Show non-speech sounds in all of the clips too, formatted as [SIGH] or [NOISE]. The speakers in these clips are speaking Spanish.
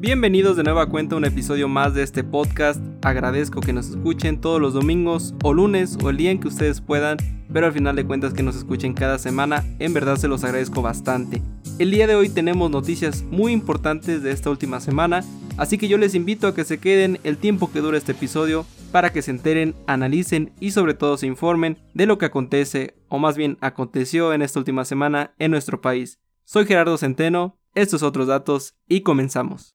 Bienvenidos de nueva cuenta a un episodio más de este podcast. Agradezco que nos escuchen todos los domingos o lunes o el día en que ustedes puedan, pero al final de cuentas que nos escuchen cada semana, en verdad se los agradezco bastante. El día de hoy tenemos noticias muy importantes de esta última semana, así que yo les invito a que se queden el tiempo que dura este episodio para que se enteren, analicen y sobre todo se informen de lo que acontece, o más bien aconteció en esta última semana en nuestro país. Soy Gerardo Centeno, estos otros datos y comenzamos.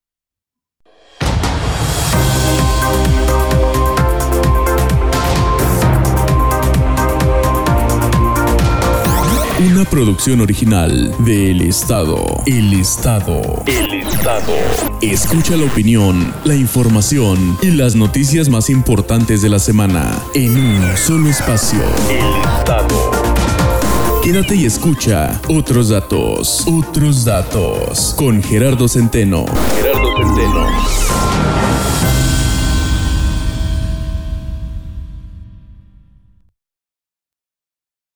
Una producción original de El Estado. El Estado. El Estado. Escucha la opinión, la información y las noticias más importantes de la semana en un solo espacio. El Estado. Quédate y escucha otros datos. Otros datos. Con Gerardo Centeno. Gerardo Centeno.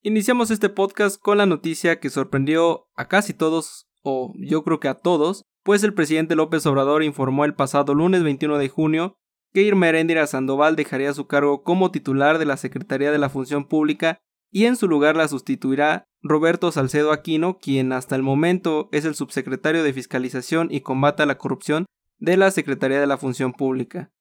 Iniciamos este podcast con la noticia que sorprendió a casi todos, o yo creo que a todos, pues el presidente López Obrador informó el pasado lunes 21 de junio que Irma Heréndira Sandoval dejaría su cargo como titular de la Secretaría de la Función Pública y en su lugar la sustituirá Roberto Salcedo Aquino, quien hasta el momento es el subsecretario de Fiscalización y Combate a la Corrupción de la Secretaría de la Función Pública.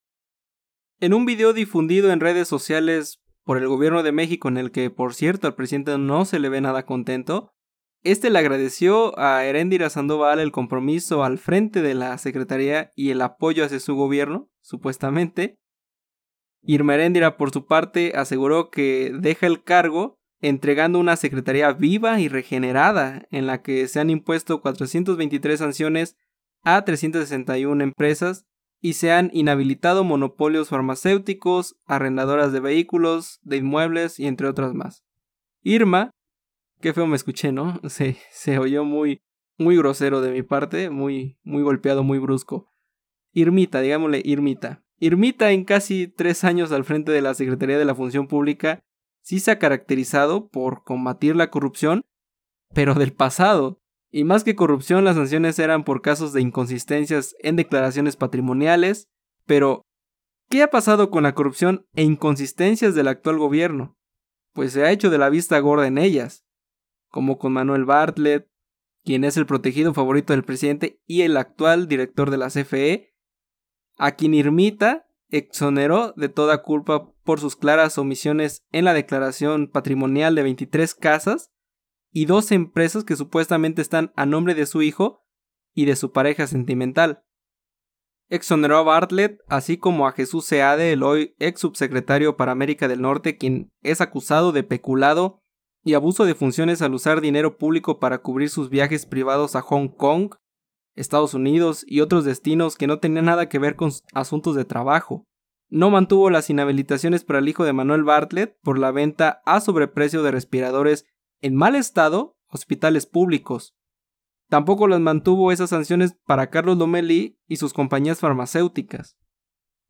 En un video difundido en redes sociales por el gobierno de México, en el que, por cierto, al presidente no se le ve nada contento, este le agradeció a Heréndira Sandoval el compromiso al frente de la Secretaría y el apoyo hacia su gobierno, supuestamente. Irma Heréndira, por su parte, aseguró que deja el cargo entregando una secretaría viva y regenerada, en la que se han impuesto 423 sanciones a 361 empresas y se han inhabilitado monopolios farmacéuticos, arrendadoras de vehículos, de inmuebles y entre otras más. Irma, qué feo me escuché, ¿no? [LAUGHS] Se, se oyó muy, muy grosero de mi parte, muy, muy golpeado, muy brusco. Irmita, digámosle Irmita. Irmita en casi tres años al frente de la Secretaría de la Función Pública sí se ha caracterizado por combatir la corrupción, pero del pasado, y más que corrupción, las sanciones eran por casos de inconsistencias en declaraciones patrimoniales, pero ¿qué ha pasado con la corrupción e inconsistencias del actual gobierno? Pues se ha hecho de la vista gorda en ellas, como con Manuel Bartlett, quien es el protegido favorito del presidente y el actual director de la CFE, a quien Irmita exoneró de toda culpa por sus claras omisiones en la declaración patrimonial de 23 casas y dos empresas que supuestamente están a nombre de su hijo y de su pareja sentimental. Exoneró a Bartlett, así como a Jesús Seade, el hoy ex subsecretario para América del Norte, quien es acusado de peculado y abuso de funciones al usar dinero público para cubrir sus viajes privados a Hong Kong, Estados Unidos y otros destinos que no tenían nada que ver con asuntos de trabajo. No mantuvo las inhabilitaciones para el hijo de Manuel Bartlett por la venta a sobreprecio de respiradores en mal estado hospitales públicos. Tampoco las mantuvo esas sanciones para Carlos Lomelí y sus compañías farmacéuticas.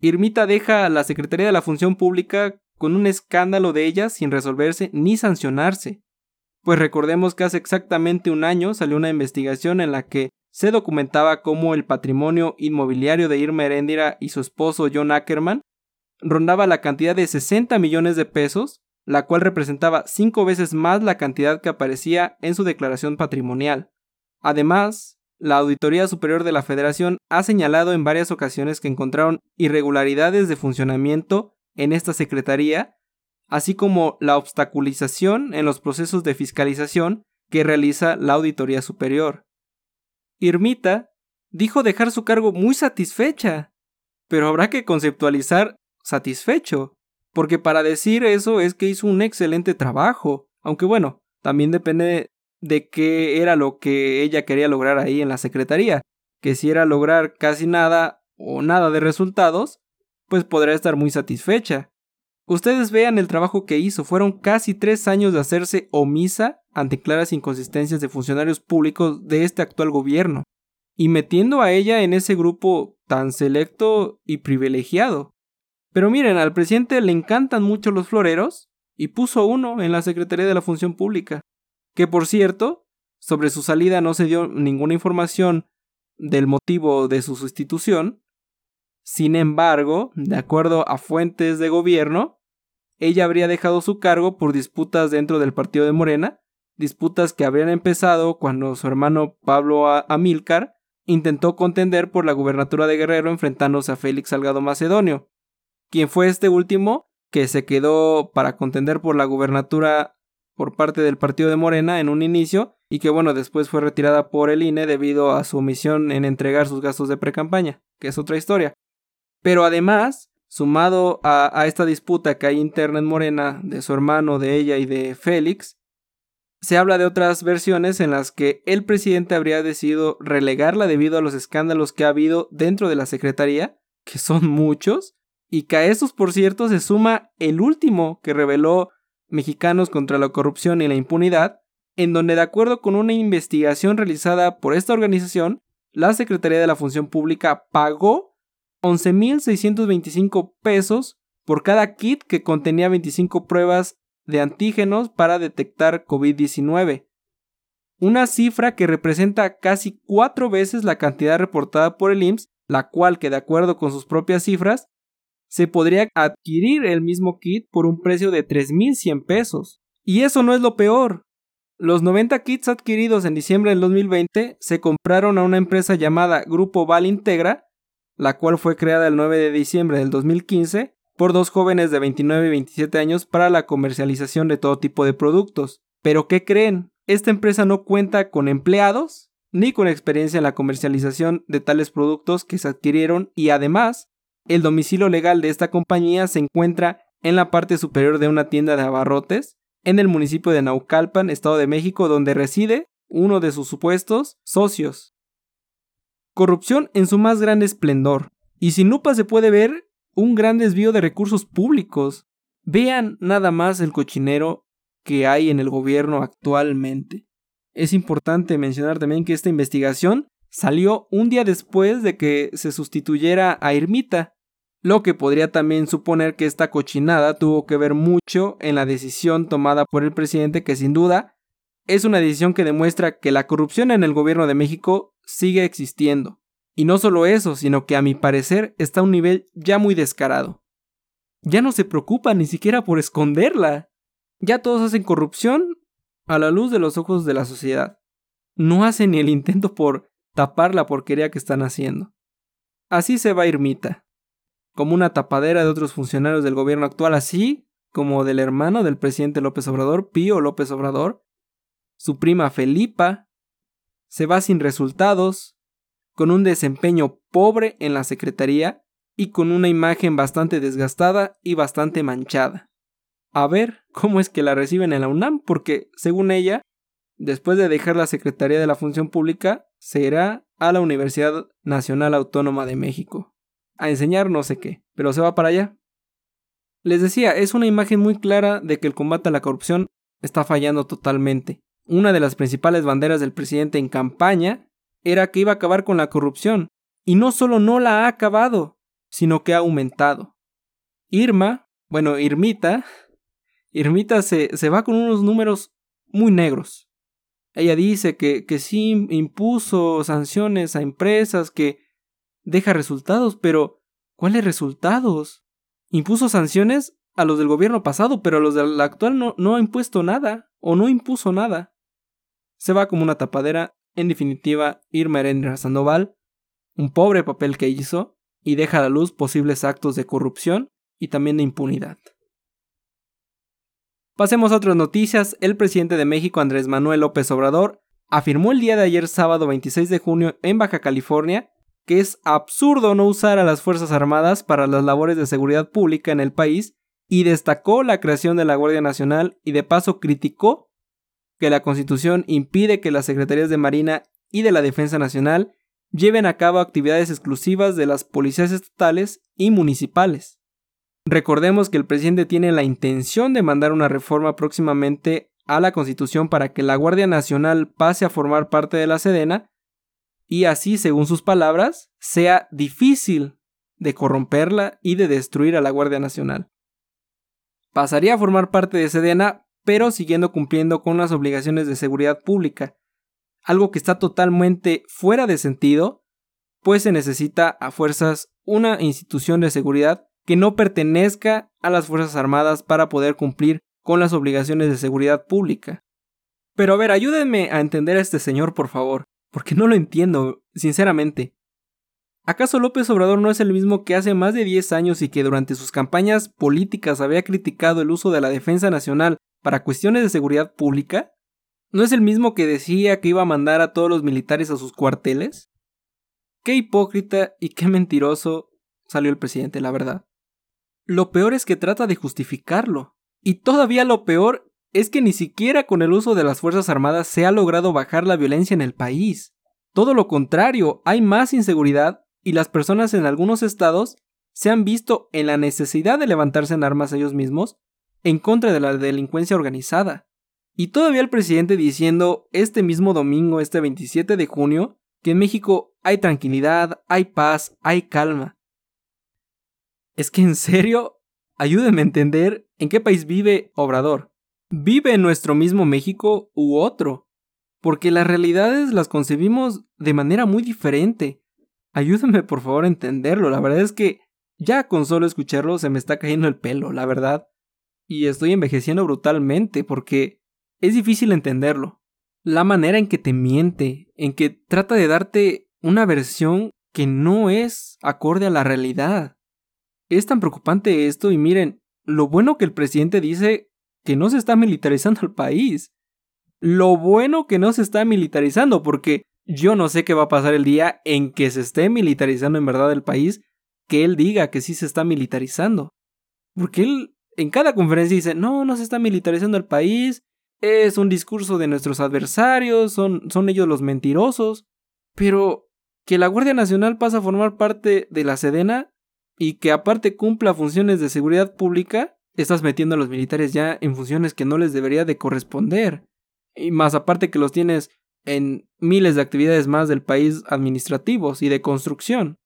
Irmita deja a la Secretaría de la Función Pública con un escándalo de ella sin resolverse ni sancionarse. Pues recordemos que hace exactamente un año salió una investigación en la que se documentaba cómo el patrimonio inmobiliario de Irma Heréndira y su esposo John Ackerman rondaba la cantidad de 60 millones de pesos la cual representaba cinco veces más la cantidad que aparecía en su declaración patrimonial. Además, la Auditoría Superior de la Federación ha señalado en varias ocasiones que encontraron irregularidades de funcionamiento en esta Secretaría, así como la obstaculización en los procesos de fiscalización que realiza la Auditoría Superior. Irmita dijo dejar su cargo muy satisfecha, pero habrá que conceptualizar satisfecho, porque para decir eso es que hizo un excelente trabajo. Aunque bueno, también depende de qué era lo que ella quería lograr ahí en la secretaría. Que si era lograr casi nada o nada de resultados, pues podrá estar muy satisfecha. Ustedes vean el trabajo que hizo. Fueron casi tres años de hacerse omisa ante claras inconsistencias de funcionarios públicos de este actual gobierno, y metiendo a ella en ese grupo tan selecto y privilegiado. Pero miren, al presidente le encantan mucho los floreros y puso uno en la Secretaría de la Función Pública, que por cierto, sobre su salida no se dio ninguna información del motivo de su sustitución. Sin embargo, de acuerdo a fuentes de gobierno, ella habría dejado su cargo por disputas dentro del partido de Morena, disputas que habrían empezado cuando su hermano Pablo Amílcar intentó contender por la gubernatura de Guerrero enfrentándose a Félix Salgado Macedonio, quien fue este último que se quedó para contender por la gubernatura por parte del partido de Morena en un inicio y que bueno después fue retirada por el INE debido a su omisión en entregar sus gastos de precampaña, que es otra historia. Pero además, sumado a, a esta disputa que hay interna en Morena de su hermano, de ella y de Félix, se habla de otras versiones en las que el presidente habría decidido relegarla debido a los escándalos que ha habido dentro de la Secretaría, que son muchos, y que a estos, por cierto, se suma el último que reveló Mexicanos contra la Corrupción y la Impunidad, en donde de acuerdo con una investigación realizada por esta organización, la Secretaría de la Función Pública pagó 11.625 pesos por cada kit que contenía 25 pruebas de antígenos para detectar COVID-19. Una cifra que representa casi cuatro veces la cantidad reportada por el IMSS, la cual que de acuerdo con sus propias cifras se podría adquirir el mismo kit por un precio de 3.100 pesos. Y eso no es lo peor. Los 90 kits adquiridos en diciembre del 2020 se compraron a una empresa llamada Grupo Val Integra, la cual fue creada el 9 de diciembre del 2015 por dos jóvenes de 29 y 27 años para la comercialización de todo tipo de productos. Pero ¿qué creen? Esta empresa no cuenta con empleados ni con experiencia en la comercialización de tales productos que se adquirieron y además el domicilio legal de esta compañía se encuentra en la parte superior de una tienda de abarrotes en el municipio de Naucalpan, Estado de México, donde reside uno de sus supuestos socios. Corrupción en su más grande esplendor. Y sin lupa se puede ver un gran desvío de recursos públicos. Vean nada más el cochinero que hay en el gobierno actualmente. Es importante mencionar también que esta investigación salió un día después de que se sustituyera a Irmita, lo que podría también suponer que esta cochinada tuvo que ver mucho en la decisión tomada por el presidente que sin duda es una decisión que demuestra que la corrupción en el gobierno de México sigue existiendo. Y no solo eso, sino que a mi parecer está a un nivel ya muy descarado. Ya no se preocupa ni siquiera por esconderla. Ya todos hacen corrupción a la luz de los ojos de la sociedad. No hacen ni el intento por tapar la porquería que están haciendo. Así se va Irmita como una tapadera de otros funcionarios del gobierno actual, así como del hermano del presidente López Obrador, Pío López Obrador, su prima Felipa, se va sin resultados, con un desempeño pobre en la Secretaría y con una imagen bastante desgastada y bastante manchada. A ver cómo es que la reciben en la UNAM, porque, según ella, después de dejar la Secretaría de la Función Pública, se irá a la Universidad Nacional Autónoma de México a enseñar no sé qué, pero se va para allá. Les decía, es una imagen muy clara de que el combate a la corrupción está fallando totalmente. Una de las principales banderas del presidente en campaña era que iba a acabar con la corrupción, y no solo no la ha acabado, sino que ha aumentado. Irma, bueno, Irmita, [LAUGHS] Irmita se, se va con unos números muy negros. Ella dice que, que sí impuso sanciones a empresas, que deja resultados, pero ¿cuáles resultados? Impuso sanciones a los del gobierno pasado, pero a los del actual no, ha impuesto nada, o no impuso nada. Se va como una tapadera, en definitiva, Irma Erendra Sandoval, un pobre papel que hizo, y deja a la luz posibles actos de corrupción y también de impunidad. Pasemos a otras noticias. El presidente de México, Andrés Manuel López Obrador, afirmó el día de ayer sábado 26 de junio en Baja California que es absurdo no usar a las Fuerzas Armadas para las labores de seguridad pública en el país y destacó la creación de la Guardia Nacional y de paso criticó que la Constitución impide que las Secretarías de Marina y de la Defensa Nacional lleven a cabo actividades exclusivas de las policías estatales y municipales. Recordemos que el presidente tiene la intención de mandar una reforma próximamente a la Constitución para que la Guardia Nacional pase a formar parte de la Sedena y así, según sus palabras, sea difícil de corromperla y de destruir a la Guardia Nacional. Pasaría a formar parte de Sedena, pero siguiendo cumpliendo con las obligaciones de seguridad pública, algo que está totalmente fuera de sentido, pues se necesita a fuerzas una institución de seguridad que no pertenezca a las Fuerzas Armadas para poder cumplir con las obligaciones de seguridad pública. Pero a ver, ayúdenme a entender a este señor, por favor, porque no lo entiendo, sinceramente. ¿Acaso López Obrador no es el mismo que hace más de 10 años y que durante sus campañas políticas había criticado el uso de la defensa nacional para cuestiones de seguridad pública? ¿No es el mismo que decía que iba a mandar a todos los militares a sus cuarteles? Qué hipócrita y qué mentiroso salió el presidente, la verdad. Lo peor es que trata de justificarlo. Y todavía lo peor es que ni siquiera con el uso de las Fuerzas Armadas se ha logrado bajar la violencia en el país. Todo lo contrario, hay más inseguridad y las personas en algunos estados se han visto en la necesidad de levantarse en armas ellos mismos en contra de la delincuencia organizada. Y todavía el presidente diciendo este mismo domingo, este 27 de junio, que en México hay tranquilidad, hay paz, hay calma. Es que en serio, ayúdenme a entender en qué país vive Obrador. ¿Vive en nuestro mismo México u otro? Porque las realidades las concebimos de manera muy diferente. Ayúdenme por favor a entenderlo. La verdad es que ya con solo escucharlo se me está cayendo el pelo, la verdad. Y estoy envejeciendo brutalmente porque es difícil entenderlo. La manera en que te miente, en que trata de darte una versión que no es acorde a la realidad. Es tan preocupante esto y miren, lo bueno que el presidente dice que no se está militarizando el país. Lo bueno que no se está militarizando porque yo no sé qué va a pasar el día en que se esté militarizando en verdad el país, que él diga que sí se está militarizando. Porque él en cada conferencia dice, no, no se está militarizando el país, es un discurso de nuestros adversarios, son, son ellos los mentirosos. Pero que la Guardia Nacional pasa a formar parte de la Sedena y que aparte cumpla funciones de seguridad pública, estás metiendo a los militares ya en funciones que no les debería de corresponder. Y más aparte que los tienes en miles de actividades más del país administrativos y de construcción.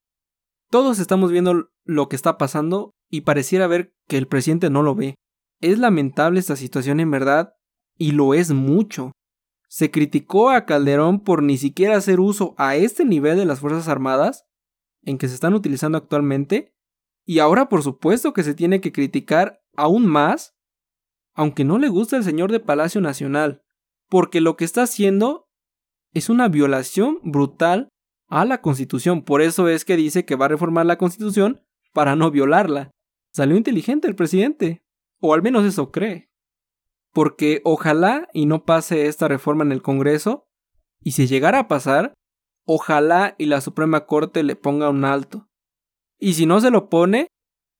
Todos estamos viendo lo que está pasando y pareciera ver que el presidente no lo ve. Es lamentable esta situación en verdad y lo es mucho. Se criticó a Calderón por ni siquiera hacer uso a este nivel de las Fuerzas Armadas en que se están utilizando actualmente y ahora por supuesto que se tiene que criticar aún más aunque no le gusta el señor de Palacio Nacional, porque lo que está haciendo es una violación brutal a la Constitución. Por eso es que dice que va a reformar la Constitución para no violarla. Salió inteligente el presidente, o al menos eso cree. Porque ojalá y no pase esta reforma en el Congreso, y si llegara a pasar, ojalá y la Suprema Corte le ponga un alto. Y si no se lo pone,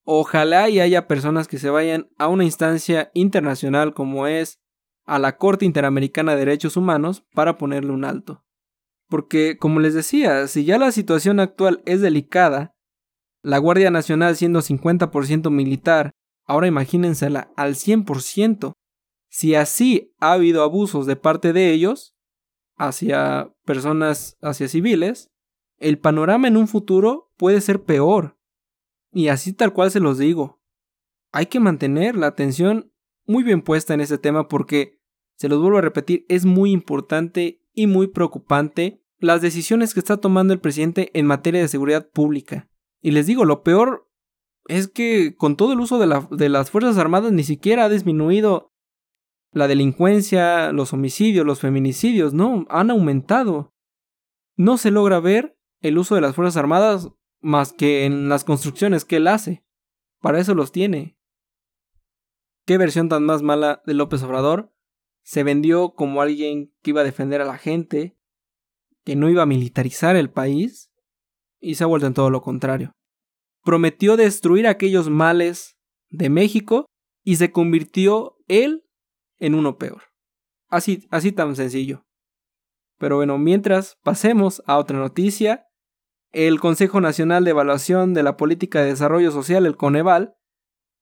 ojalá y haya personas que se vayan a una instancia internacional como es a la Corte Interamericana de Derechos Humanos para ponerle un alto. Porque, como les decía, si ya la situación actual es delicada, la Guardia Nacional siendo 50% militar, ahora imagínensela al 100%. Si así ha habido abusos de parte de ellos, hacia personas, hacia civiles, el panorama en un futuro puede ser peor. Y así tal cual se los digo. Hay que mantener la atención muy bien puesta en este tema porque, se los vuelvo a repetir, es muy importante y muy preocupante las decisiones que está tomando el presidente en materia de seguridad pública. Y les digo, lo peor es que con todo el uso de, de las Fuerzas Armadas ni siquiera ha disminuido la delincuencia, los homicidios, los feminicidios, no, han aumentado. No se logra ver el uso de las Fuerzas Armadas más que en las construcciones que él hace. Para eso los tiene. ¿Qué versión tan más mala de López Obrador? Se vendió como alguien que iba a defender a la gente, que no iba a militarizar el país, y se ha vuelto en todo lo contrario. Prometió destruir aquellos males de México y se convirtió él en uno peor. Así, así tan sencillo. Pero bueno, mientras pasemos a otra noticia, el Consejo Nacional de Evaluación de la Política de Desarrollo Social, el Coneval,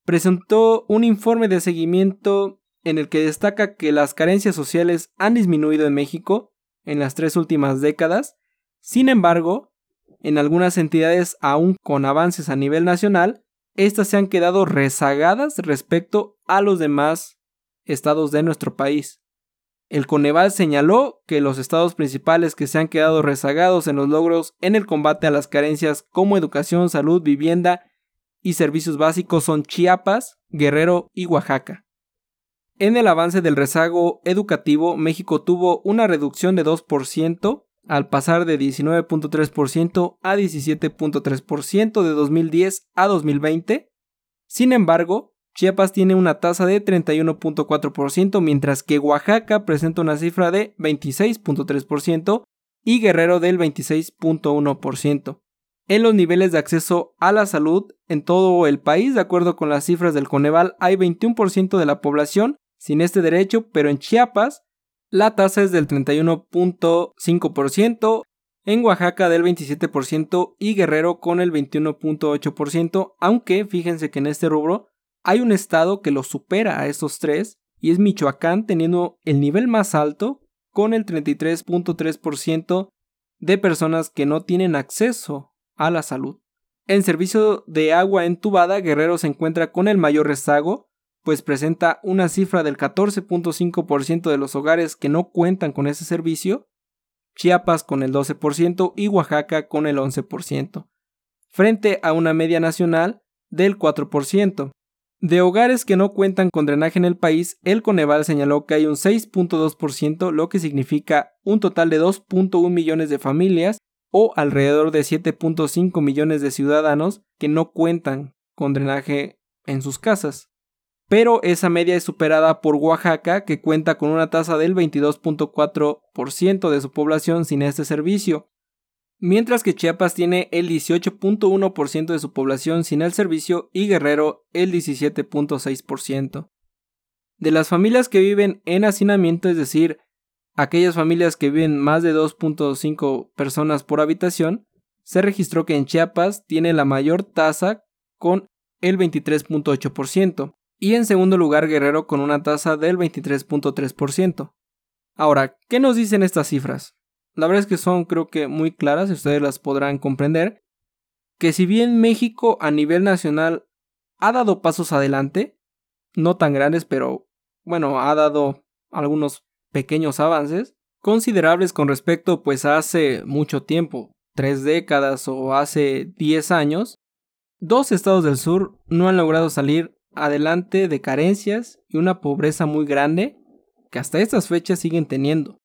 presentó un informe de seguimiento en el que destaca que las carencias sociales han disminuido en México en las tres últimas décadas, sin embargo, en algunas entidades aún con avances a nivel nacional, estas se han quedado rezagadas respecto a los demás estados de nuestro país. El Coneval señaló que los estados principales que se han quedado rezagados en los logros en el combate a las carencias como educación, salud, vivienda y servicios básicos son Chiapas, Guerrero y Oaxaca. En el avance del rezago educativo, México tuvo una reducción de 2% al pasar de 19.3% a 17.3% de 2010 a 2020. Sin embargo, Chiapas tiene una tasa de 31.4%, mientras que Oaxaca presenta una cifra de 26.3% y Guerrero del 26.1%. En los niveles de acceso a la salud en todo el país, de acuerdo con las cifras del Coneval, hay 21% de la población sin este derecho, pero en Chiapas la tasa es del 31.5%, en Oaxaca del 27% y Guerrero con el 21.8%, aunque fíjense que en este rubro hay un estado que lo supera a estos tres y es Michoacán teniendo el nivel más alto con el 33.3% de personas que no tienen acceso a la salud. En servicio de agua entubada, Guerrero se encuentra con el mayor rezago pues presenta una cifra del 14.5% de los hogares que no cuentan con ese servicio, Chiapas con el 12% y Oaxaca con el 11%, frente a una media nacional del 4%. De hogares que no cuentan con drenaje en el país, el Coneval señaló que hay un 6.2%, lo que significa un total de 2.1 millones de familias o alrededor de 7.5 millones de ciudadanos que no cuentan con drenaje en sus casas. Pero esa media es superada por Oaxaca, que cuenta con una tasa del 22.4% de su población sin este servicio, mientras que Chiapas tiene el 18.1% de su población sin el servicio y Guerrero el 17.6%. De las familias que viven en hacinamiento, es decir, aquellas familias que viven más de 2.5 personas por habitación, se registró que en Chiapas tiene la mayor tasa con el 23.8% y en segundo lugar Guerrero con una tasa del 23.3%. Ahora, ¿qué nos dicen estas cifras? La verdad es que son creo que muy claras y ustedes las podrán comprender. Que si bien México a nivel nacional ha dado pasos adelante, no tan grandes, pero bueno, ha dado algunos pequeños avances, considerables con respecto pues a hace mucho tiempo, tres décadas o hace diez años, dos estados del sur no han logrado salir adelante de carencias y una pobreza muy grande que hasta estas fechas siguen teniendo.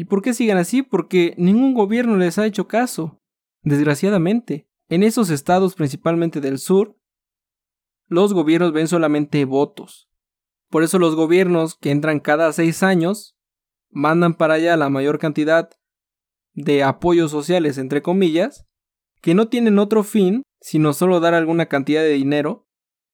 ¿Y por qué siguen así? Porque ningún gobierno les ha hecho caso. Desgraciadamente, en esos estados principalmente del sur, los gobiernos ven solamente votos. Por eso los gobiernos que entran cada seis años mandan para allá la mayor cantidad de apoyos sociales, entre comillas, que no tienen otro fin sino solo dar alguna cantidad de dinero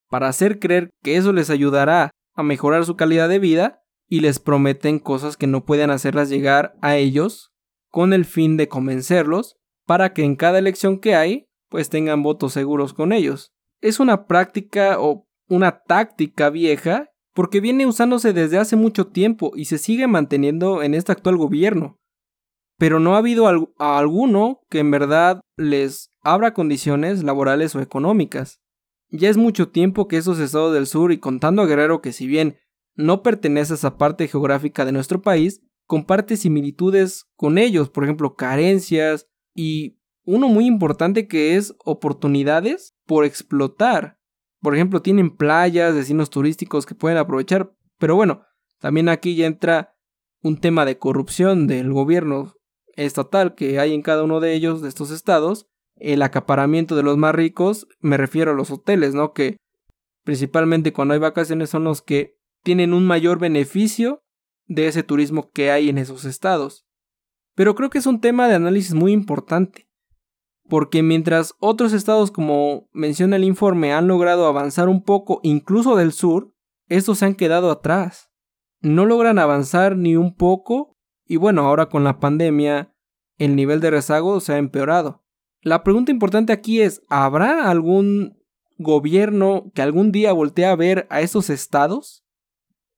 para hacer creer que eso les ayudará a mejorar su calidad de vida y les prometen cosas que no pueden hacerlas llegar a ellos con el fin de convencerlos para que en cada elección que hay pues tengan votos seguros con ellos. Es una práctica o una táctica vieja porque viene usándose desde hace mucho tiempo y se sigue manteniendo en este actual gobierno. Pero no ha habido alguno que en verdad les abra condiciones laborales o económicas. Ya es mucho tiempo que esos estados del sur y contando a Guerrero que si bien no pertenece a esa parte geográfica de nuestro país, comparte similitudes con ellos, por ejemplo, carencias y uno muy importante que es oportunidades por explotar. Por ejemplo, tienen playas, destinos turísticos que pueden aprovechar, pero bueno, también aquí ya entra un tema de corrupción del gobierno estatal que hay en cada uno de ellos, de estos estados, el acaparamiento de los más ricos, me refiero a los hoteles, ¿no? Que principalmente cuando hay vacaciones son los que tienen un mayor beneficio de ese turismo que hay en esos estados. Pero creo que es un tema de análisis muy importante, porque mientras otros estados como menciona el informe han logrado avanzar un poco incluso del sur, estos se han quedado atrás. No logran avanzar ni un poco y bueno, ahora con la pandemia el nivel de rezago se ha empeorado. La pregunta importante aquí es, ¿habrá algún gobierno que algún día voltee a ver a esos estados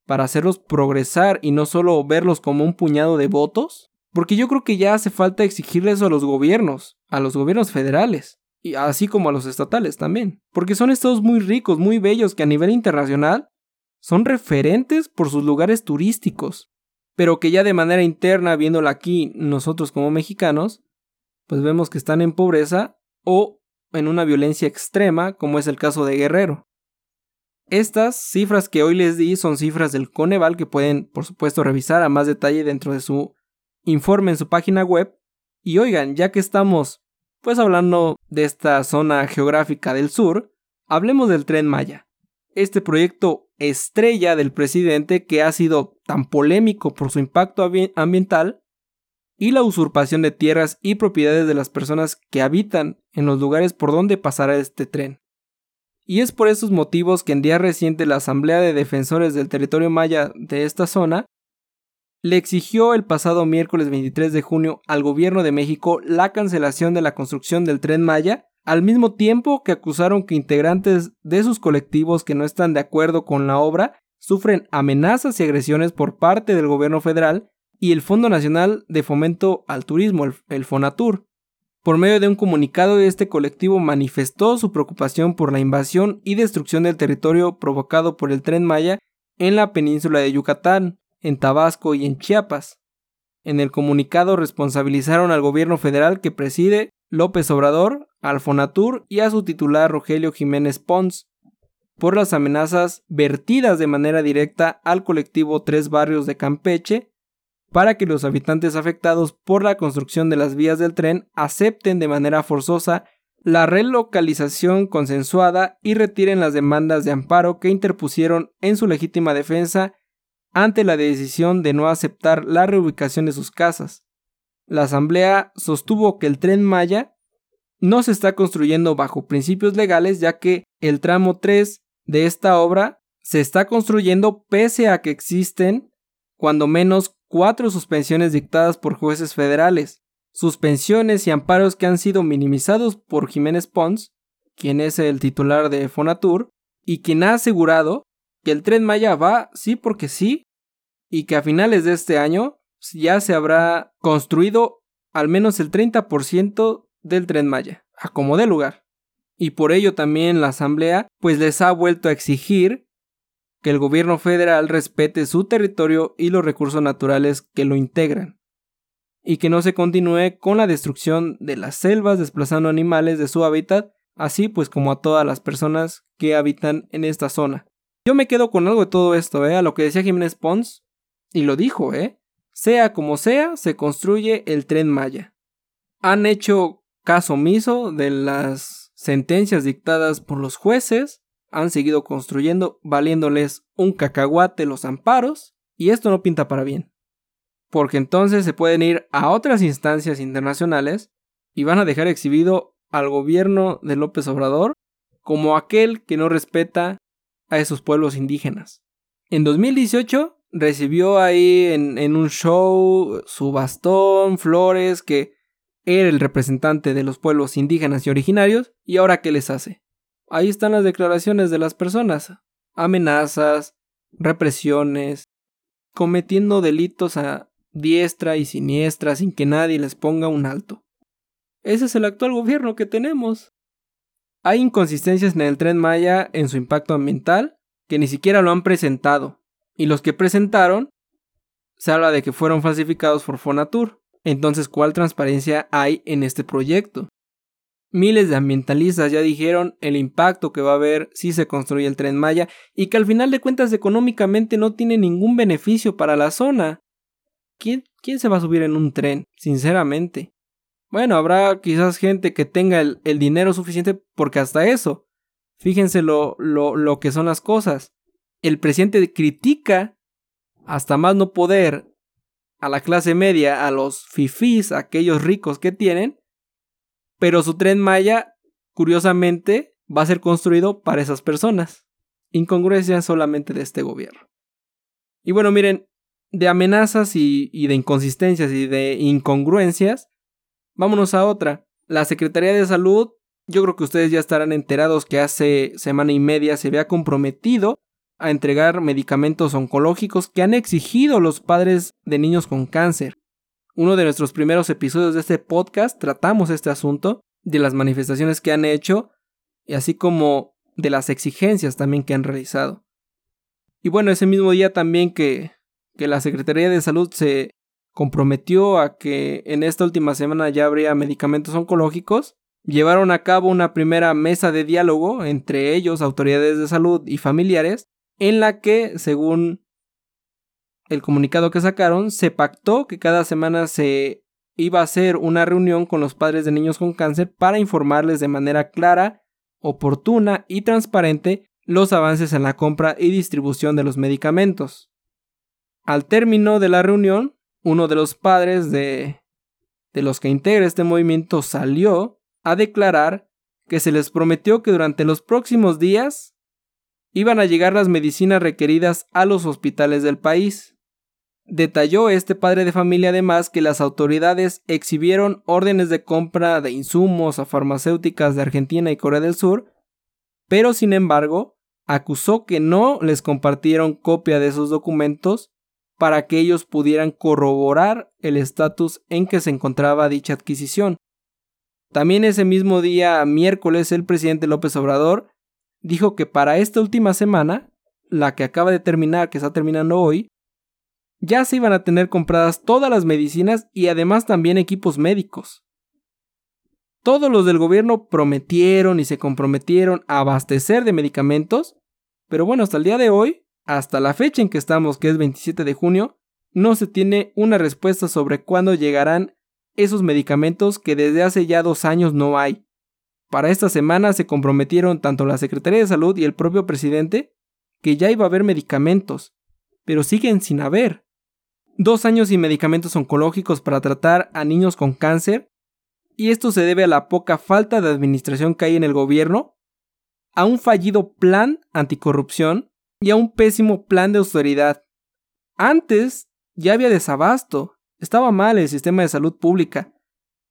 para hacerlos progresar y no solo verlos como un puñado de votos? Porque yo creo que ya hace falta exigirles a los gobiernos, a los gobiernos federales, y así como a los estatales también, porque son estados muy ricos, muy bellos, que a nivel internacional son referentes por sus lugares turísticos. pero que ya de manera interna, viéndola aquí nosotros como mexicanos, pues vemos que están en pobreza o en una violencia extrema, como es el caso de Guerrero. Estas cifras que hoy les di son cifras del Coneval que pueden, por supuesto, revisar a más detalle dentro de su informe en su página web. Y oigan, ya que estamos pues hablando de esta zona geográfica del sur, hablemos del tren Maya. Este proyecto estrella del presidente que ha sido tan polémico por su impacto ambiental y la usurpación de tierras y propiedades de las personas que habitan en los lugares por donde pasará este tren. Y es por estos motivos que en día reciente la Asamblea de Defensores del Territorio Maya de esta zona le exigió el pasado miércoles 23 de junio al gobierno de México la cancelación de la construcción del tren Maya al mismo tiempo que acusaron que integrantes de sus colectivos que no están de acuerdo con la obra sufren amenazas y agresiones por parte del gobierno federal y el Fondo Nacional de Fomento al Turismo, el, FONATUR. Por medio de un comunicado, este colectivo manifestó su preocupación por la invasión y destrucción del territorio provocado por el tren Maya en la península de Yucatán, en Tabasco y en Chiapas. En el comunicado responsabilizaron al gobierno federal que preside López Obrador al Fonatur y a su titular Rogelio Jiménez Pons por las amenazas vertidas de manera directa al colectivo Tres Barrios de Campeche para que los habitantes afectados por la construcción de las vías del tren acepten de manera forzosa la relocalización consensuada y retiren las demandas de amparo que interpusieron en su legítima defensa ante la decisión de no aceptar la reubicación de sus casas. La Asamblea sostuvo que el tren Maya no se está construyendo bajo principios legales ya que el tramo 3 de esta obra se está construyendo pese a que existen cuando menos cuatro suspensiones dictadas por jueces federales, suspensiones y amparos que han sido minimizados por Jiménez Pons, quien es el titular de Fonatur, y quien ha asegurado que el tren Maya va sí porque sí, y que a finales de este año ya se habrá construido al menos el 30% del tren Maya, a como de lugar. Y por ello también la Asamblea pues les ha vuelto a exigir que el gobierno federal respete su territorio y los recursos naturales que lo integran, y que no se continúe con la destrucción de las selvas desplazando animales de su hábitat, así pues como a todas las personas que habitan en esta zona. Yo me quedo con algo de todo esto, ¿eh? a lo que decía Jiménez Pons, y lo dijo, ¿eh? Sea como sea, se construye el tren Maya. Han hecho caso omiso de las sentencias dictadas por los jueces, han seguido construyendo, valiéndoles un cacahuate los amparos, y esto no pinta para bien. Porque entonces se pueden ir a otras instancias internacionales y van a dejar exhibido al gobierno de López Obrador como aquel que no respeta a esos pueblos indígenas. En 2018 recibió ahí en, un show su bastón, flores, que era el representante de los pueblos indígenas y originarios, y ahora ¿qué les hace? Ahí están las declaraciones de las personas, amenazas, represiones, cometiendo delitos a diestra y siniestra sin que nadie les ponga un alto. Ese es el actual gobierno que tenemos. Hay inconsistencias en el tren Maya en su impacto ambiental que ni siquiera lo han presentado y los que presentaron se habla de que fueron falsificados por Fonatur. Entonces, ¿cuál transparencia hay en este proyecto? Miles de ambientalistas ya dijeron el impacto que va a haber si se construye el tren Maya y que al final de cuentas económicamente no tiene ningún beneficio para la zona. ¿Quién, quién se va a subir en un tren? Sinceramente. Bueno, habrá quizás gente que tenga el, el dinero suficiente porque hasta eso. Fíjense lo, lo, lo que son las cosas el presidente critica hasta más no poder a la clase media, a los fifís, a aquellos ricos que tienen, pero su tren Maya, curiosamente, va a ser construido para esas personas. Incongruencia solamente de este gobierno. Y bueno, miren, de amenazas y, y de inconsistencias y de incongruencias, vámonos a otra. La Secretaría de Salud, yo creo que ustedes ya estarán enterados que hace semana y media se había comprometido a entregar medicamentos oncológicos que han exigido los padres de niños con cáncer. Uno de nuestros primeros episodios de este podcast tratamos este asunto, de las manifestaciones que han hecho y así como de las exigencias también que han realizado. Y bueno, ese mismo día también que, que la Secretaría de Salud se comprometió a que en esta última semana ya habría medicamentos oncológicos, llevaron a cabo una primera mesa de diálogo entre ellos, autoridades de salud y familiares, en la que, según el comunicado que sacaron, se pactó que cada semana se iba a hacer una reunión con los padres de niños con cáncer para informarles de manera clara, oportuna y transparente los avances en la compra y distribución de los medicamentos. Al término de la reunión, uno de los padres de, de los que integra este movimiento salió a declarar que se les prometió que durante los próximos días iban a llegar las medicinas requeridas a los hospitales del país. Detalló este padre de familia además que las autoridades exhibieron órdenes de compra de insumos a farmacéuticas de Argentina y Corea del Sur, pero sin embargo acusó que no les compartieron copia de esos documentos para que ellos pudieran corroborar el estatus en que se encontraba dicha adquisición. También ese mismo día, miércoles, el presidente López Obrador dijo que para esta última semana, la que acaba de terminar, que está terminando hoy, ya se iban a tener compradas todas las medicinas y además también equipos médicos. Todos los del gobierno prometieron y se comprometieron a abastecer de medicamentos, pero bueno, hasta el día de hoy hasta la fecha en que estamos, que es 27 de junio, no se tiene una respuesta sobre cuándo llegarán esos medicamentos que desde hace ya dos años no hay. Para esta semana se comprometieron tanto la Secretaría de Salud y el propio presidente que ya iba a haber medicamentos, pero siguen sin haber. Dos años sin medicamentos oncológicos para tratar a niños con cáncer, y esto se debe a la poca falta de administración que hay en el gobierno, a un fallido plan anticorrupción y a un pésimo plan de austeridad. Antes ya había desabasto, estaba mal el sistema de salud pública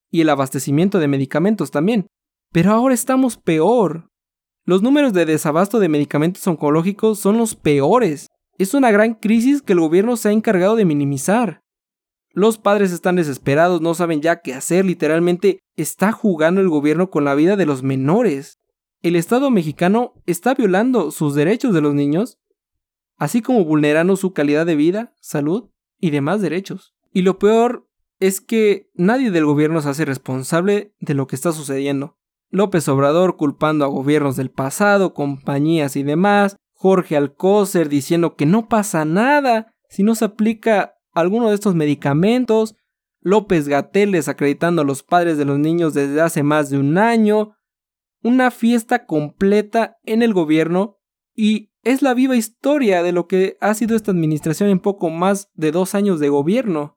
y el abastecimiento de medicamentos también, pero ahora estamos peor. Los números de desabasto de medicamentos oncológicos son los peores. Es una gran crisis que el gobierno se ha encargado de minimizar. Los padres están desesperados, no saben ya qué hacer, literalmente está jugando el gobierno con la vida de los menores el Estado mexicano está violando sus derechos de los niños, así como vulnerando su calidad de vida, salud y demás derechos. Y lo peor es que nadie del gobierno se hace responsable de lo que está sucediendo. López Obrador culpando a gobiernos del pasado, compañías y demás, Jorge Alcócer diciendo que no pasa nada si no se aplica alguno de estos medicamentos, López Gatel desacreditando a los padres de los niños desde hace más de un año, una fiesta completa en el gobierno y es la viva historia de lo que ha sido esta administración en poco más de dos años de gobierno.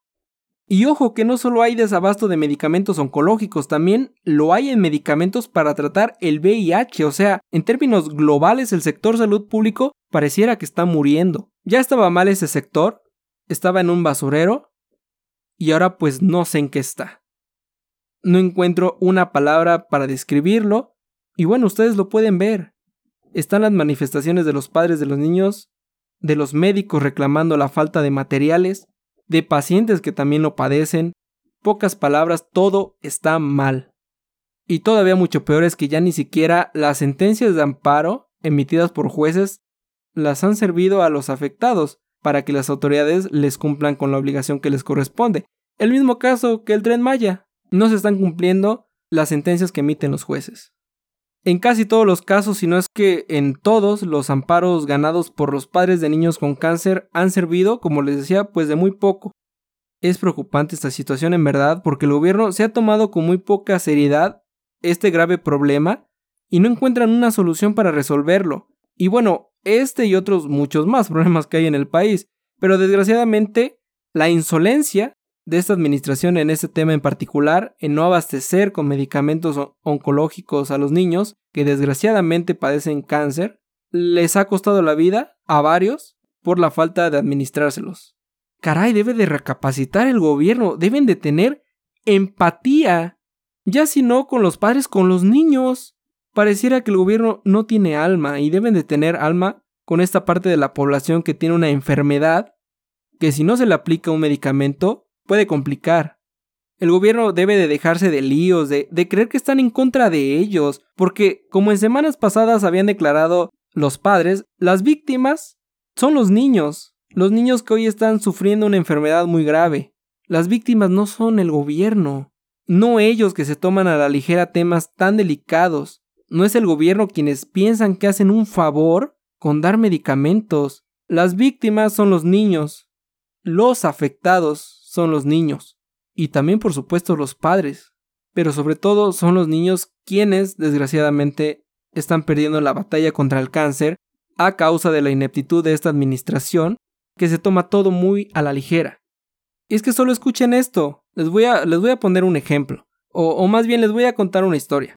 Y ojo que no solo hay desabasto de medicamentos oncológicos, también lo hay en medicamentos para tratar el VIH, o sea, en términos globales el sector salud público pareciera que está muriendo. Ya estaba mal ese sector, estaba en un basurero y ahora pues no sé en qué está. No encuentro una palabra para describirlo, y bueno, ustedes lo pueden ver. Están las manifestaciones de los padres de los niños, de los médicos reclamando la falta de materiales, de pacientes que también lo padecen. Pocas palabras, todo está mal. Y todavía mucho peor es que ya ni siquiera las sentencias de amparo emitidas por jueces las han servido a los afectados para que las autoridades les cumplan con la obligación que les corresponde. El mismo caso que el tren Maya. No se están cumpliendo las sentencias que emiten los jueces. En casi todos los casos, si no es que en todos, los amparos ganados por los padres de niños con cáncer han servido, como les decía, pues de muy poco. Es preocupante esta situación en verdad porque el gobierno se ha tomado con muy poca seriedad este grave problema y no encuentran una solución para resolverlo. Y bueno, este y otros muchos más [LAUGHS] problemas que hay en el país, pero desgraciadamente la insolencia de esta administración en este tema en particular, en no abastecer con medicamentos oncológicos a los niños que desgraciadamente padecen cáncer, les ha costado la vida a varios por la falta de administrárselos. Caray, debe de recapacitar el gobierno, deben de tener empatía, ya si no con los padres, con los niños. Pareciera que el gobierno no tiene alma y deben de tener alma con esta parte de la población que tiene una enfermedad que si no se le aplica un medicamento puede complicar. El gobierno debe de dejarse de líos, de, de creer que están en contra de ellos, porque como en semanas pasadas habían declarado los padres, las víctimas son los niños. Los niños que hoy están sufriendo una enfermedad muy grave. Las víctimas no son el gobierno, no ellos que se toman a la ligera temas tan delicados. No es el gobierno quienes piensan que hacen un favor con dar medicamentos. Las víctimas son los niños. Los afectados son los niños. Y también por supuesto los padres. Pero sobre todo son los niños quienes desgraciadamente están perdiendo la batalla contra el cáncer a causa de la ineptitud de esta administración que se toma todo muy a la ligera. Y es que solo escuchen esto, les voy a, les voy a poner un ejemplo, o, o más bien les voy a contar una historia.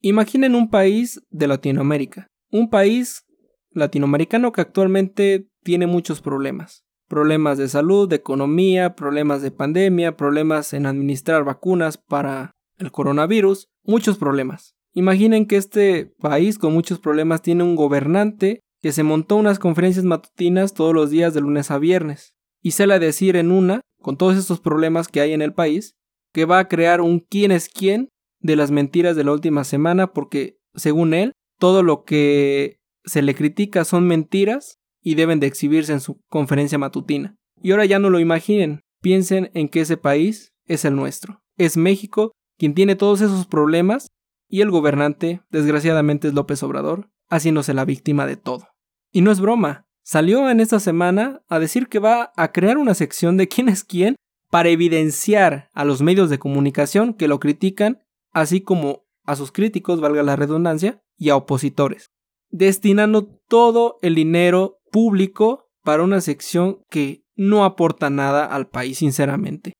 Imaginen un país de Latinoamérica, un país latinoamericano que actualmente tiene muchos problemas. Problemas de salud, de economía, problemas de pandemia, problemas en administrar vacunas para el coronavirus, muchos problemas. Imaginen que este país con muchos problemas tiene un gobernante que se montó unas conferencias matutinas todos los días de lunes a viernes y sale a decir en una, con todos estos problemas que hay en el país, que va a crear un quién es quién de las mentiras de la última semana porque, según él, todo lo que se le critica son mentiras y deben de exhibirse en su conferencia matutina. Y ahora ya no lo imaginen, piensen en que ese país es el nuestro. Es México quien tiene todos esos problemas y el gobernante, desgraciadamente, es López Obrador, haciéndose la víctima de todo. Y no es broma, salió en esta semana a decir que va a crear una sección de quién es quién para evidenciar a los medios de comunicación que lo critican, así como a sus críticos, valga la redundancia, y a opositores, destinando todo el dinero público para una sección que no aporta nada al país, sinceramente.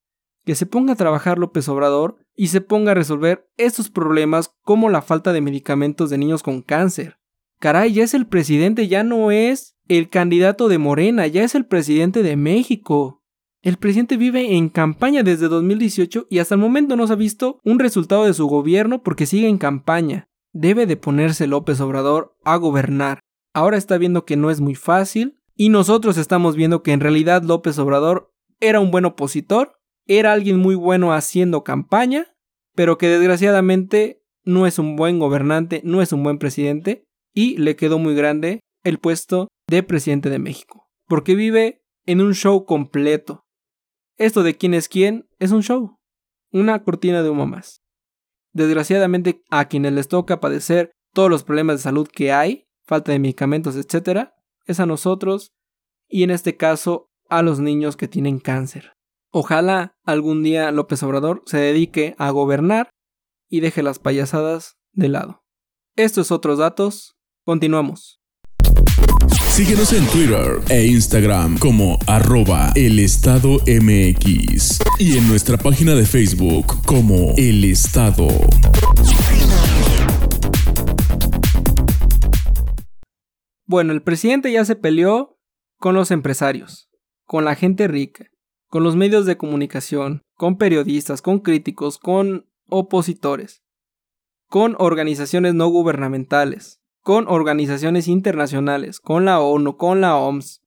Que se ponga a trabajar López Obrador y se ponga a resolver estos problemas como la falta de medicamentos de niños con cáncer. Caray, ya es el presidente, ya no es el candidato de Morena, ya es el presidente de México. El presidente vive en campaña desde 2018 y hasta el momento no se ha visto un resultado de su gobierno porque sigue en campaña. Debe de ponerse López Obrador a gobernar. Ahora está viendo que no es muy fácil y nosotros estamos viendo que en realidad López Obrador era un buen opositor, era alguien muy bueno haciendo campaña, pero que desgraciadamente no es un buen gobernante, no es un buen presidente y le quedó muy grande el puesto de presidente de México, porque vive en un show completo. Esto de quién es quién es un show, una cortina de humo más. Desgraciadamente a quienes les toca padecer todos los problemas de salud que hay, falta de medicamentos, etc., es a nosotros y en este caso a los niños que tienen cáncer. Ojalá algún día López Obrador se dedique a gobernar y deje las payasadas de lado. Estos otros datos, continuamos. Síguenos en Twitter e Instagram como arroba el estado MX y en nuestra página de Facebook como El Estado. Bueno, el presidente ya se peleó con los empresarios, con la gente rica, con los medios de comunicación, con periodistas, con críticos, con opositores, con organizaciones no gubernamentales, con organizaciones internacionales, con la ONU, con la OMS.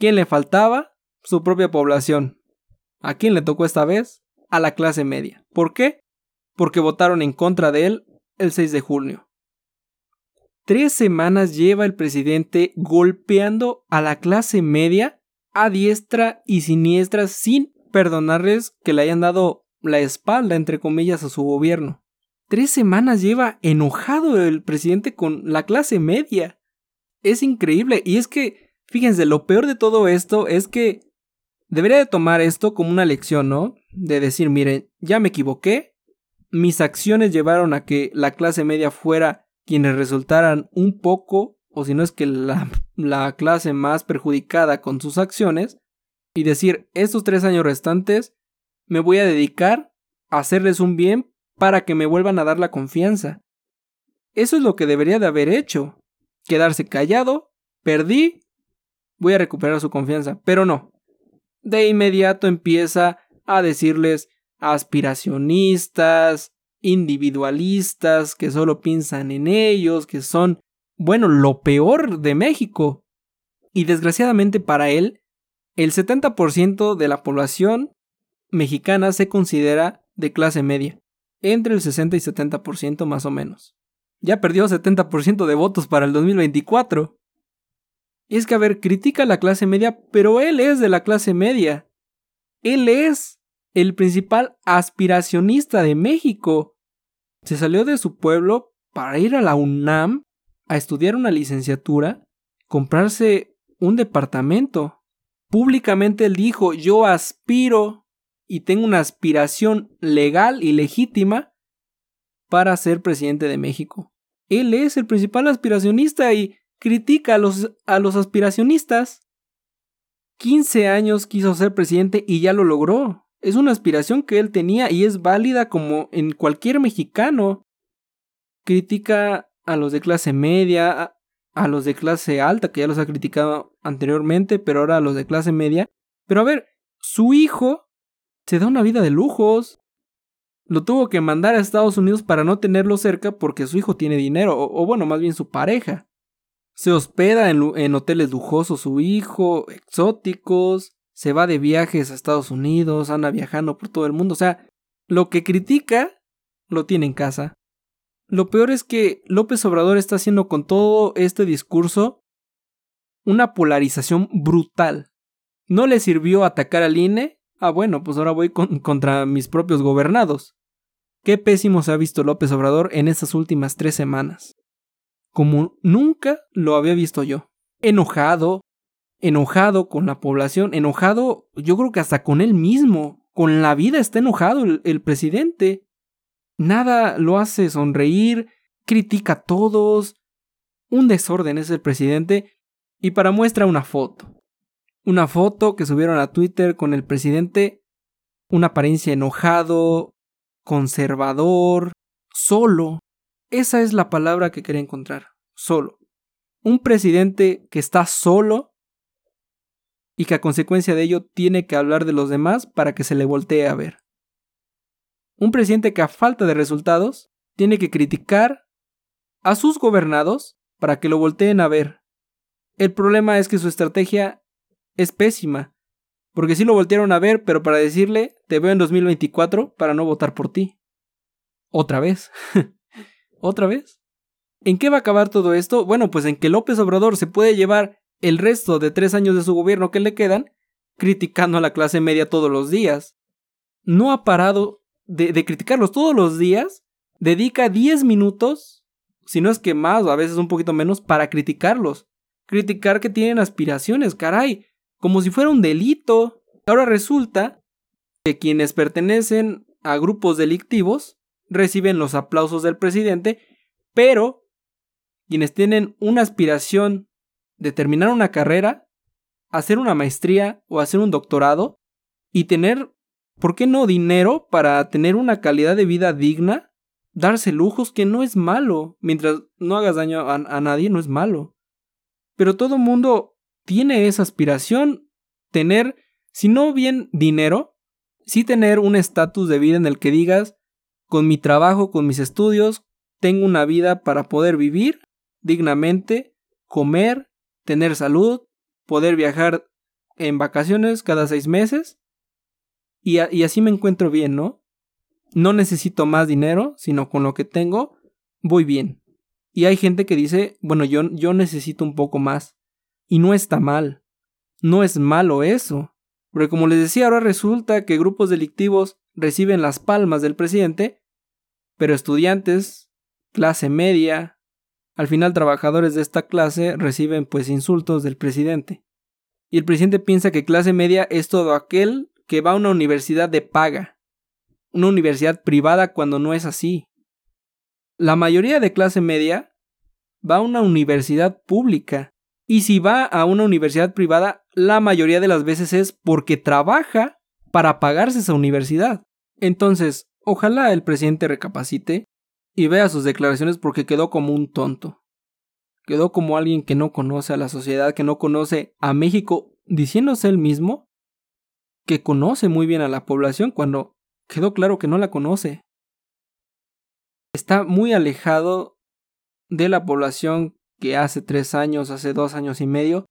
¿Quién le faltaba? Su propia población. ¿A quién le tocó esta vez? A la clase media. ¿Por qué? Porque votaron en contra de él el 6 de junio. Tres semanas lleva el presidente golpeando a la clase media a diestra y siniestra sin perdonarles que le hayan dado la espalda, entre comillas, a su gobierno. Tres semanas lleva enojado el presidente con la clase media. Es increíble. Y es que, fíjense, lo peor de todo esto es que debería de tomar esto como una lección, ¿no? De decir, miren, ya me equivoqué. Mis acciones llevaron a que la clase media fuera quienes resultaran un poco, o si no es que la, [LAUGHS] la clase más perjudicada con sus acciones. Y decir, estos tres años restantes me voy a dedicar a hacerles un bien para que me vuelvan a dar la confianza. Eso es lo que debería de haber hecho. Quedarse callado, perdí, voy a recuperar su confianza, pero no. De inmediato empieza a decirles aspiracionistas, individualistas, que solo piensan en ellos, que son, bueno, lo peor de México. Y desgraciadamente para él, el 70% de la población mexicana se considera de clase media entre el 60 y 70% más o menos. Ya perdió 70% de votos para el 2024. Y es que, a ver, critica a la clase media, pero él es de la clase media. Él es el principal aspiracionista de México. Se salió de su pueblo para ir a la UNAM a estudiar una licenciatura, comprarse un departamento. Públicamente él dijo, yo aspiro y tengo una aspiración legal y legítima para ser presidente de México. Él es el principal aspiracionista y critica a los, a los aspiracionistas. 15 años quiso ser presidente y ya lo logró. Es una aspiración que él tenía y es válida como en cualquier mexicano. Critica a los de clase media, a los de clase alta, que ya los ha criticado anteriormente, pero ahora a los de clase media. Pero a ver, su hijo se da una vida de lujos. Lo tuvo que mandar a Estados Unidos para no tenerlo cerca porque su hijo tiene dinero, o, bueno, más bien su pareja. Se hospeda en, en hoteles lujosos su hijo, exóticos, se va de viajes a Estados Unidos, anda viajando por todo el mundo. O sea, lo que critica lo tiene en casa. Lo peor es que López Obrador está haciendo con todo este discurso una polarización brutal. No le sirvió atacar al INE. Ah, bueno, pues ahora voy contra mis propios gobernados. Qué pésimo se ha visto López Obrador en estas últimas tres semanas. Como nunca lo había visto yo. Enojado, enojado con la población, enojado, yo creo que hasta con él mismo. Con la vida está enojado el presidente. Nada lo hace sonreír, critica a todos. Un desorden es el presidente y para muestra una foto. Una foto que subieron a Twitter con el presidente, una apariencia enojado, conservador, solo. Esa es la palabra que quería encontrar, solo. Un presidente que está solo y que a consecuencia de ello tiene que hablar de los demás para que se le voltee a ver. Un presidente que a falta de resultados tiene que criticar a sus gobernados para que lo volteen a ver. El problema es que su estrategia es pésima, porque sí lo voltearon a ver, pero para decirle, te veo en 2024 para no votar por ti. Otra vez. [LAUGHS] ¿Otra vez? ¿En qué va a acabar todo esto? Bueno, pues en que López Obrador se puede llevar el resto de tres años de su gobierno que le quedan criticando a la clase media todos los días. No ha parado de, criticarlos todos los días, dedica 10 minutos, si no es que más o a veces un poquito menos, para criticarlos. Criticar que tienen aspiraciones, caray, como si fuera un delito. Ahora resulta que quienes pertenecen a grupos delictivos reciben los aplausos del presidente, pero quienes tienen una aspiración de terminar una carrera, hacer una maestría o hacer un doctorado y tener ¿Por qué no dinero para tener una calidad de vida digna? Darse lujos que no es malo. Mientras no hagas daño a, nadie, no es malo. Pero todo mundo tiene esa aspiración. Tener, si no bien dinero, sí tener un estatus de vida en el que digas, con mi trabajo, con mis estudios, tengo una vida para poder vivir dignamente, comer, tener salud, poder viajar en vacaciones cada seis meses y, así me encuentro bien, ¿no? No necesito más dinero, sino con lo que tengo, voy bien. Y hay gente que dice, bueno, yo, yo necesito un poco más. Y no está mal. No es malo eso. Porque como les decía, ahora resulta que grupos delictivos reciben las palmas del presidente, pero estudiantes, clase media, al final trabajadores de esta clase reciben pues insultos del presidente. Y el presidente piensa que clase media es todo aquel que va a una universidad de paga, una universidad privada cuando no es así. La mayoría de clase media va a una universidad pública. Y si va a una universidad privada, la mayoría de las veces es porque trabaja para pagarse esa universidad. Entonces, ojalá el presidente recapacite y vea sus declaraciones porque quedó como un tonto. Quedó como alguien que no conoce a la sociedad, que no conoce a México, diciéndose él mismo que conoce muy bien a la población cuando quedó claro que no la conoce. Está muy alejado de la población que hace tres años, hace dos años y medio,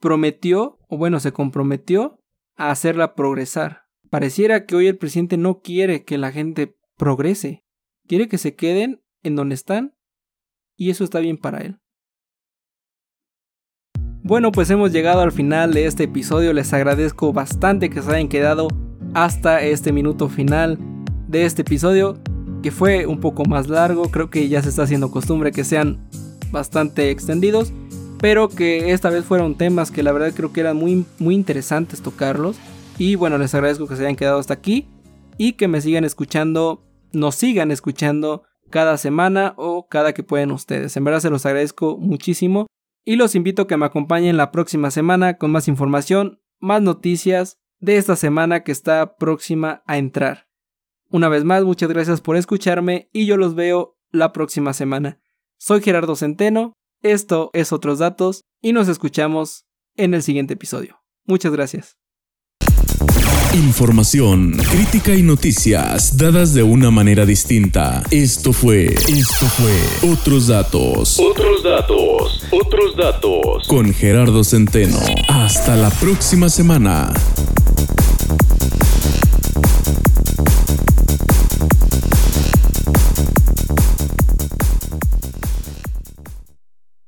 prometió, o bueno, se comprometió a hacerla progresar. Pareciera que hoy el presidente no quiere que la gente progrese, quiere que se queden en donde están y eso está bien para él. Bueno, pues hemos llegado al final de este episodio. Les agradezco bastante que se hayan quedado hasta este minuto final de este episodio, que fue un poco más largo. Creo que ya se está haciendo costumbre que sean bastante extendidos, pero que esta vez fueron temas que la verdad creo que eran muy, muy interesantes tocarlos. Y bueno, les agradezco que se hayan quedado hasta aquí y que me sigan escuchando, nos sigan escuchando cada semana o cada que pueden ustedes. En verdad se los agradezco muchísimo y los invito a que me acompañen la próxima semana con más información, más noticias de esta semana que está próxima a entrar. Una vez más, muchas gracias por escucharme y yo los veo la próxima semana. Soy Gerardo Centeno, esto es Otros Datos y nos escuchamos en el siguiente episodio. Muchas gracias. Información, crítica y noticias dadas de una manera distinta. Esto fue, esto fue Otros Datos. Otros Datos, Otros Datos. Con Gerardo Centeno. Hasta la próxima semana.